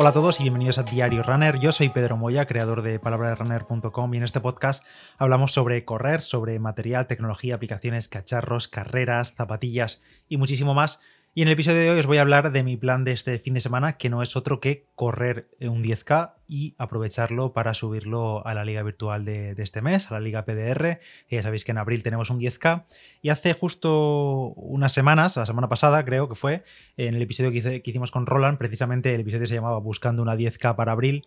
Hola a todos y bienvenidos a Diario Runner. Yo soy Pedro Moya, creador de palabraderunner.com y en este podcast hablamos sobre correr, sobre material, tecnología, aplicaciones, cacharros, carreras, zapatillas y muchísimo más y en el episodio de hoy os voy a hablar de mi plan de este fin de semana, que no es otro que correr un 10K y aprovecharlo para subirlo a la liga virtual de, este mes, a la liga PDR. ya sabéis que en abril tenemos un 10K. Y hace justo unas semanas, la semana pasada creo que fue, en el episodio que, que hicimos con Roland, precisamente el episodio se llamaba Buscando una 10K para abril.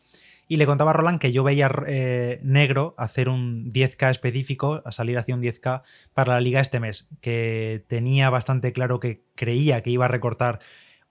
Y le contaba a Roland que yo veía eh, negro hacer un 10K específico, a salir hacia un 10K para la liga este mes, que tenía bastante claro que creía que iba a recortar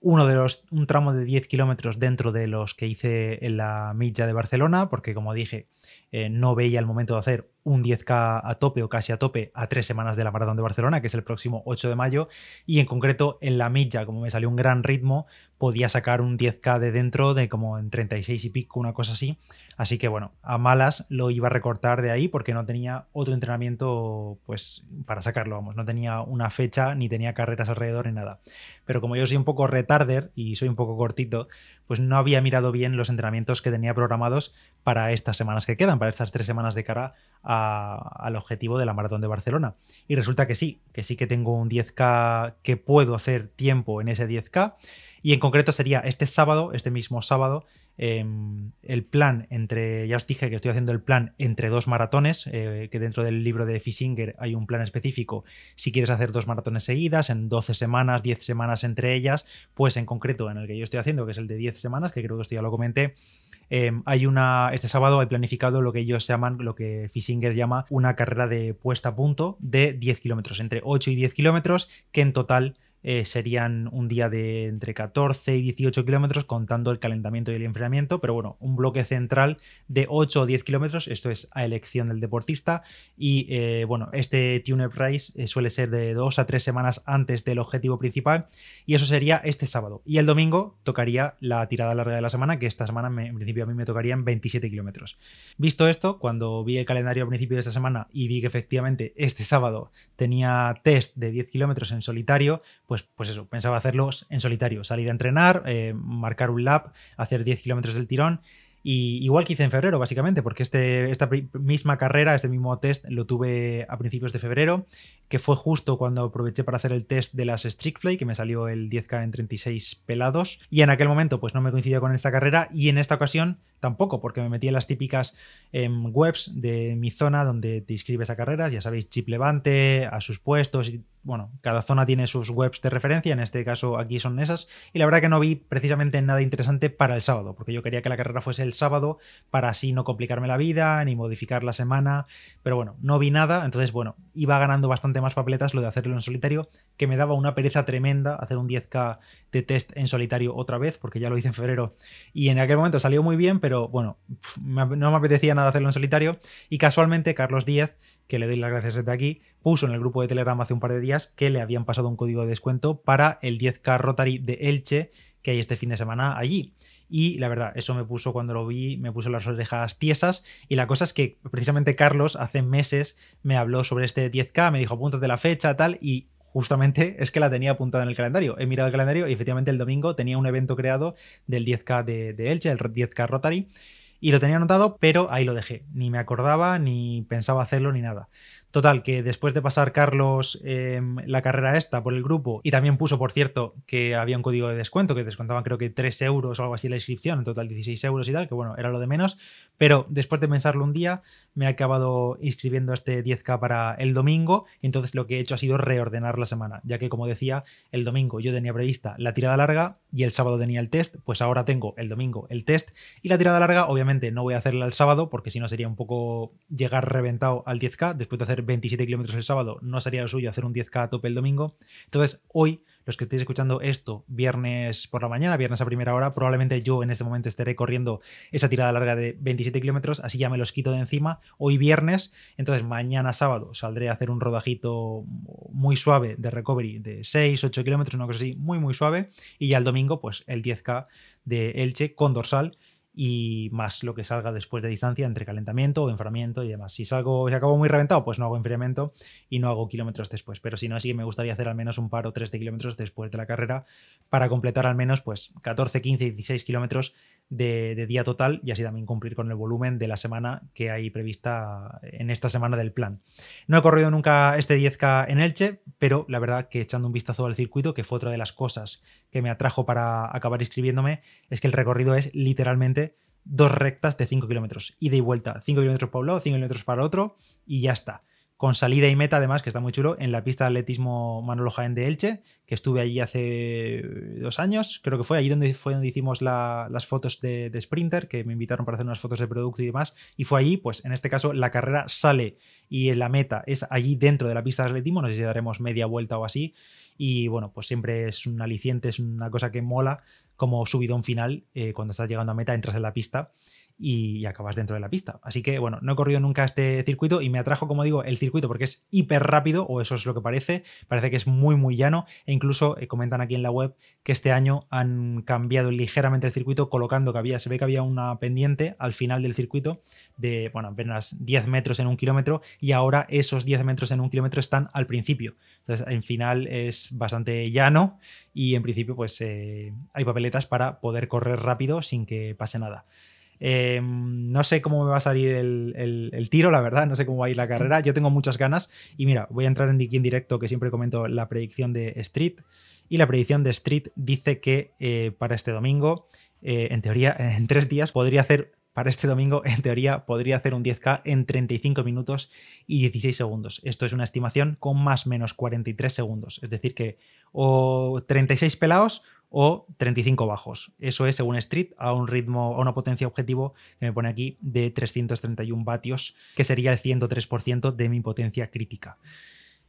uno de los, un tramo de 10 kilómetros dentro de los que hice en la milla de Barcelona, porque como dije, eh, no veía el momento de hacer un 10K a tope o casi a tope a tres semanas de la Maratón de Barcelona, que es el próximo 8 de mayo, y en concreto en la milla, como me salió un gran ritmo, podía sacar un 10K de dentro de como en 36 y pico, una cosa así. Así que bueno, a malas lo iba a recortar de ahí porque no tenía otro entrenamiento pues para sacarlo, vamos, no tenía una fecha ni tenía carreras alrededor ni nada. Pero como yo soy un poco retarder y soy un poco cortito, pues no había mirado bien los entrenamientos que tenía programados para estas semanas que quedan, para estas tres semanas de cara al objetivo de la maratón de Barcelona. Y resulta que sí, que sí que tengo un 10K que puedo hacer tiempo en ese 10K. Y en concreto sería este sábado, este mismo sábado, em, el plan entre, ya os dije que estoy haciendo el plan entre dos maratones, eh, que dentro del libro de Fisinger hay un plan específico, si quieres hacer dos maratones seguidas, en 12 semanas, 10 semanas entre ellas, pues en concreto en el que yo estoy haciendo, que es el de 10 semanas, que creo que esto ya lo comenté, Em, hay una, este sábado hay planificado lo que ellos llaman, lo que Fisinger llama una carrera de puesta a punto de 10 kilómetros, entre 8 y 10 kilómetros, que en total eh, serían un día de entre 14 y 18 kilómetros contando el calentamiento y el enfriamiento, pero bueno, un bloque central de 8 o 10 kilómetros, esto es a elección del deportista y eh, bueno, este Tune-Up Race eh, suele ser de 2 a 3 semanas antes del objetivo principal y eso sería este sábado y el domingo tocaría la tirada larga de la semana, que esta semana en principio a mí me tocarían 27 kilómetros. Visto esto, cuando vi el calendario a principio de esta semana y vi que efectivamente este sábado tenía test de 10 kilómetros en solitario, pues, pues eso, pensaba hacerlos en solitario, salir a entrenar, eh, marcar un lap, hacer 10 kilómetros del tirón. Y igual que hice en febrero, básicamente, porque este, esta misma carrera, este mismo test, lo tuve a principios de febrero, que fue justo cuando aproveché para hacer el test de las Strickfly, que me salió el 10K en 36 pelados. Y en aquel momento, pues no me coincidió con esta carrera, y en esta ocasión tampoco, porque me metí en las típicas em, webs de mi zona donde te inscribes a carreras, ya sabéis, Chip Levante, a sus puestos, y bueno, cada zona tiene sus webs de referencia, en este caso aquí son esas, y la verdad que no vi precisamente nada interesante para el sábado, porque yo quería que la carrera fuese el sábado para así no complicarme la vida, ni modificar la semana, pero bueno, no vi nada, entonces bueno, iba ganando bastante más papeletas lo de hacerlo en solitario, que me daba una pereza tremenda hacer un 10K de test en solitario otra vez, porque ya lo hice en febrero, y en aquel momento salió muy bien, pero pero bueno, no me apetecía nada hacerlo en solitario. Y casualmente Carlos Díaz, que le doy las gracias desde aquí, puso en el grupo de Telegram hace un par de días que le habían pasado un código de descuento para el 10K Rotary de Elche que hay este fin de semana allí. Y la verdad, eso me puso cuando lo vi, me puso las orejas tiesas. Y la cosa es que precisamente Carlos hace meses me habló sobre este 10K, me dijo de la fecha, tal, y justamente es que la tenía apuntada en el calendario. He mirado el calendario y efectivamente el domingo tenía un evento creado del 10K de, Elche, el 10K Rotary, y lo tenía anotado, pero ahí lo dejé. Ni me acordaba, ni pensaba hacerlo, ni nada. Total, que después de pasar Carlos em, la carrera esta por el grupo, y también puso, por cierto, que había un código de descuento, que descontaban creo que 3 euros o algo así la inscripción, en total 16 euros y tal, que bueno, era lo de menos, pero después de pensarlo un día, me he acabado inscribiendo este 10K para el domingo, entonces lo que he hecho ha sido reordenar la semana, ya que como decía, el domingo yo tenía prevista la tirada larga y el sábado tenía el test, pues ahora tengo el domingo el test. Y la tirada larga, obviamente no voy a hacerla el sábado, porque si no sería un poco llegar reventado al 10K, después de hacer 27 kilómetros el sábado, no sería lo suyo hacer un 10K a tope el domingo. Entonces, hoy, los que estéis escuchando esto viernes por la mañana, viernes a primera hora, probablemente yo en este momento estaré corriendo esa tirada larga de 27 kilómetros, así ya me los quito de encima. Hoy viernes, entonces mañana sábado saldré a hacer un rodajito muy suave de recovery de 6, 8 kilómetros, una cosa así, muy, muy suave. Y ya el domingo, pues el 10K de Elche con dorsal y más lo que salga después de distancia entre calentamiento o enfriamiento y demás. Si salgo, si acabo muy reventado, pues no hago enfriamiento y no hago kilómetros después. Pero si no, sí me gustaría hacer al menos un par o tres de kilómetros después de la carrera para completar al menos pues 14, 15, 16 kilómetros de, día total y así también cumplir con el volumen de la semana que hay prevista en esta semana del plan. No he corrido nunca este 10K en Elche, pero la verdad que echando un vistazo al circuito, que fue otra de las cosas que me atrajo para acabar inscribiéndome, es que el recorrido es literalmente dos rectas de 5 kilómetros, ida y vuelta, 5 kilómetros para un lado, 5 kilómetros para otro y ya está con salida y meta además, que está muy chulo, en la pista de atletismo Manolo Jaén de Elche, que estuve allí hace dos años, creo que fue allí donde fue donde hicimos las fotos de, Sprinter, que me invitaron para hacer unas fotos de producto y demás, y fue allí, pues en este caso la carrera sale y la meta es allí dentro de la pista de atletismo, no sé si daremos media vuelta o así, y bueno, pues siempre es un aliciente, es una cosa que mola como subidón final, eh, cuando estás llegando a meta, entras en la pista y, acabas dentro de la pista. Así que, bueno, no he corrido nunca este circuito y me atrajo, como digo, el circuito porque es hiper rápido, o eso es lo que parece. Parece que es muy, muy llano. E incluso eh, comentan aquí en la web que este año han cambiado ligeramente el circuito, colocando que había, se ve que había una pendiente al final del circuito de, bueno, apenas 10 metros en un kilómetro, y ahora esos 10 metros en un kilómetro están al principio. Entonces, en final es bastante llano y en principio, pues eh, hay papeletas para poder correr rápido sin que pase nada. Em, no sé cómo me va a salir el, tiro, la verdad, no sé cómo va a ir la carrera. Yo tengo muchas ganas y mira, voy a entrar en en directo que siempre comento la predicción de Street. Y la predicción de Street dice que eh, para este domingo, eh, en teoría, en tres días podría hacer para este domingo, en teoría, podría hacer un 10K en 35 minutos y 16 segundos. Esto es una estimación con más o menos 43 segundos. Es decir, que o 36 pelados o 35 bajos. Eso es, según Street, a un ritmo, a una potencia objetivo que me pone aquí de 331 vatios, que sería el 103% de mi potencia crítica.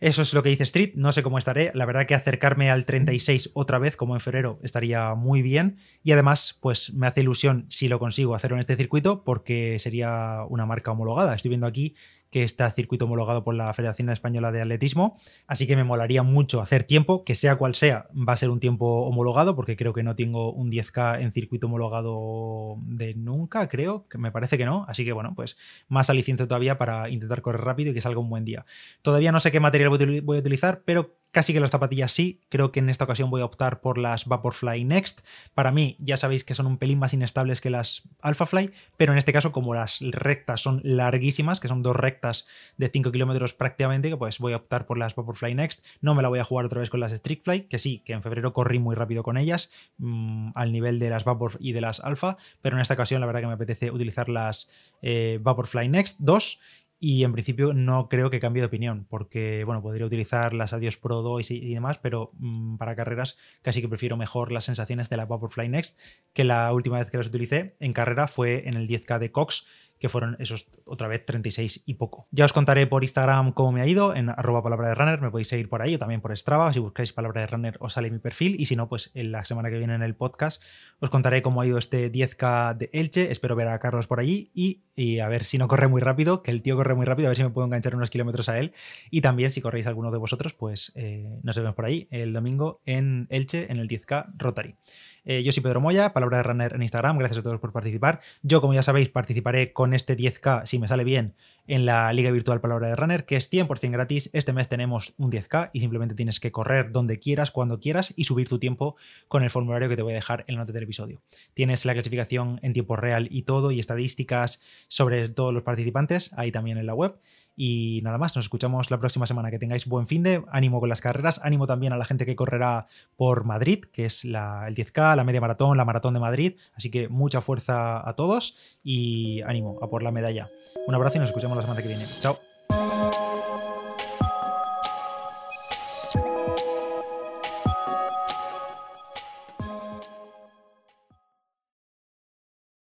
Eso es lo que dice Street, no sé cómo estaré. La verdad que acercarme al 36 otra vez, como en febrero, estaría muy bien. Y además, pues me hace ilusión si lo consigo hacerlo en este circuito, porque sería una marca homologada. Estoy viendo aquí que está circuito homologado por la Federación Española de Atletismo, así que me molaría mucho hacer tiempo, que sea cual sea, va a ser un tiempo homologado, porque creo que no tengo un 10K en circuito homologado de nunca, creo, que me parece que no, así que bueno, pues más aliciente todavía para intentar correr rápido y que salga un buen día. Todavía no sé qué material voy a utilizar, pero Casi que las zapatillas sí, creo que en esta ocasión voy a optar por las Vaporfly Next. Para mí, ya sabéis que son un pelín más inestables que las Alphafly, pero en este caso, como las rectas son larguísimas, que son dos rectas de 5 kilómetros prácticamente, pues voy a optar por las Vaporfly Next. No me la voy a jugar otra vez con las Streakfly, que sí, que en febrero corrí muy rápido con ellas, mm, al nivel de las Vapor y de las Alpha, pero en esta ocasión la verdad que me apetece utilizar las eh, Vaporfly Next 2 y en principio no creo que cambie de opinión, porque bueno, podría utilizar las Adios Pro 2 y, demás, pero mm, para carreras casi que prefiero mejor las sensaciones de la Vaporfly Next, que la última vez que las utilicé en carrera fue en el 10K de Cox, que fueron esos otra vez 36 y poco. Ya os contaré por Instagram cómo me ha ido, en arroba palabra de runner, me podéis seguir por ahí o también por Strava, si buscáis palabra de runner os sale mi perfil y si no, pues en la semana que viene en el podcast os contaré cómo ha ido este 10K de Elche, espero ver a Carlos por allí y, a ver si no corre muy rápido, que el tío corre muy rápido, a ver si me puedo enganchar unos kilómetros a él y también si corréis alguno de vosotros, pues eh, nos vemos por ahí el domingo en Elche en el 10K Rotary. Eh, yo soy Pedro Moya, Palabra de Runner en Instagram. Gracias a todos por participar. Yo, como ya sabéis, participaré con este 10K, si me sale bien, en la Liga Virtual Palabra de Runner, que es 100% gratis. Este mes tenemos un 10K y simplemente tienes que correr donde quieras, cuando quieras y subir tu tiempo con el formulario que te voy a dejar en la nota del episodio. Tienes la clasificación en tiempo real y todo, y estadísticas sobre todos los participantes ahí también en la web. Y nada más, nos escuchamos la próxima semana. Que tengáis buen fin de ánimo con las carreras, ánimo también a la gente que correrá por Madrid, que es la, el 10K, la media maratón, la maratón de Madrid. Así que mucha fuerza a todos y ánimo a por la medalla. Un abrazo y nos escuchamos la semana que viene. Chao.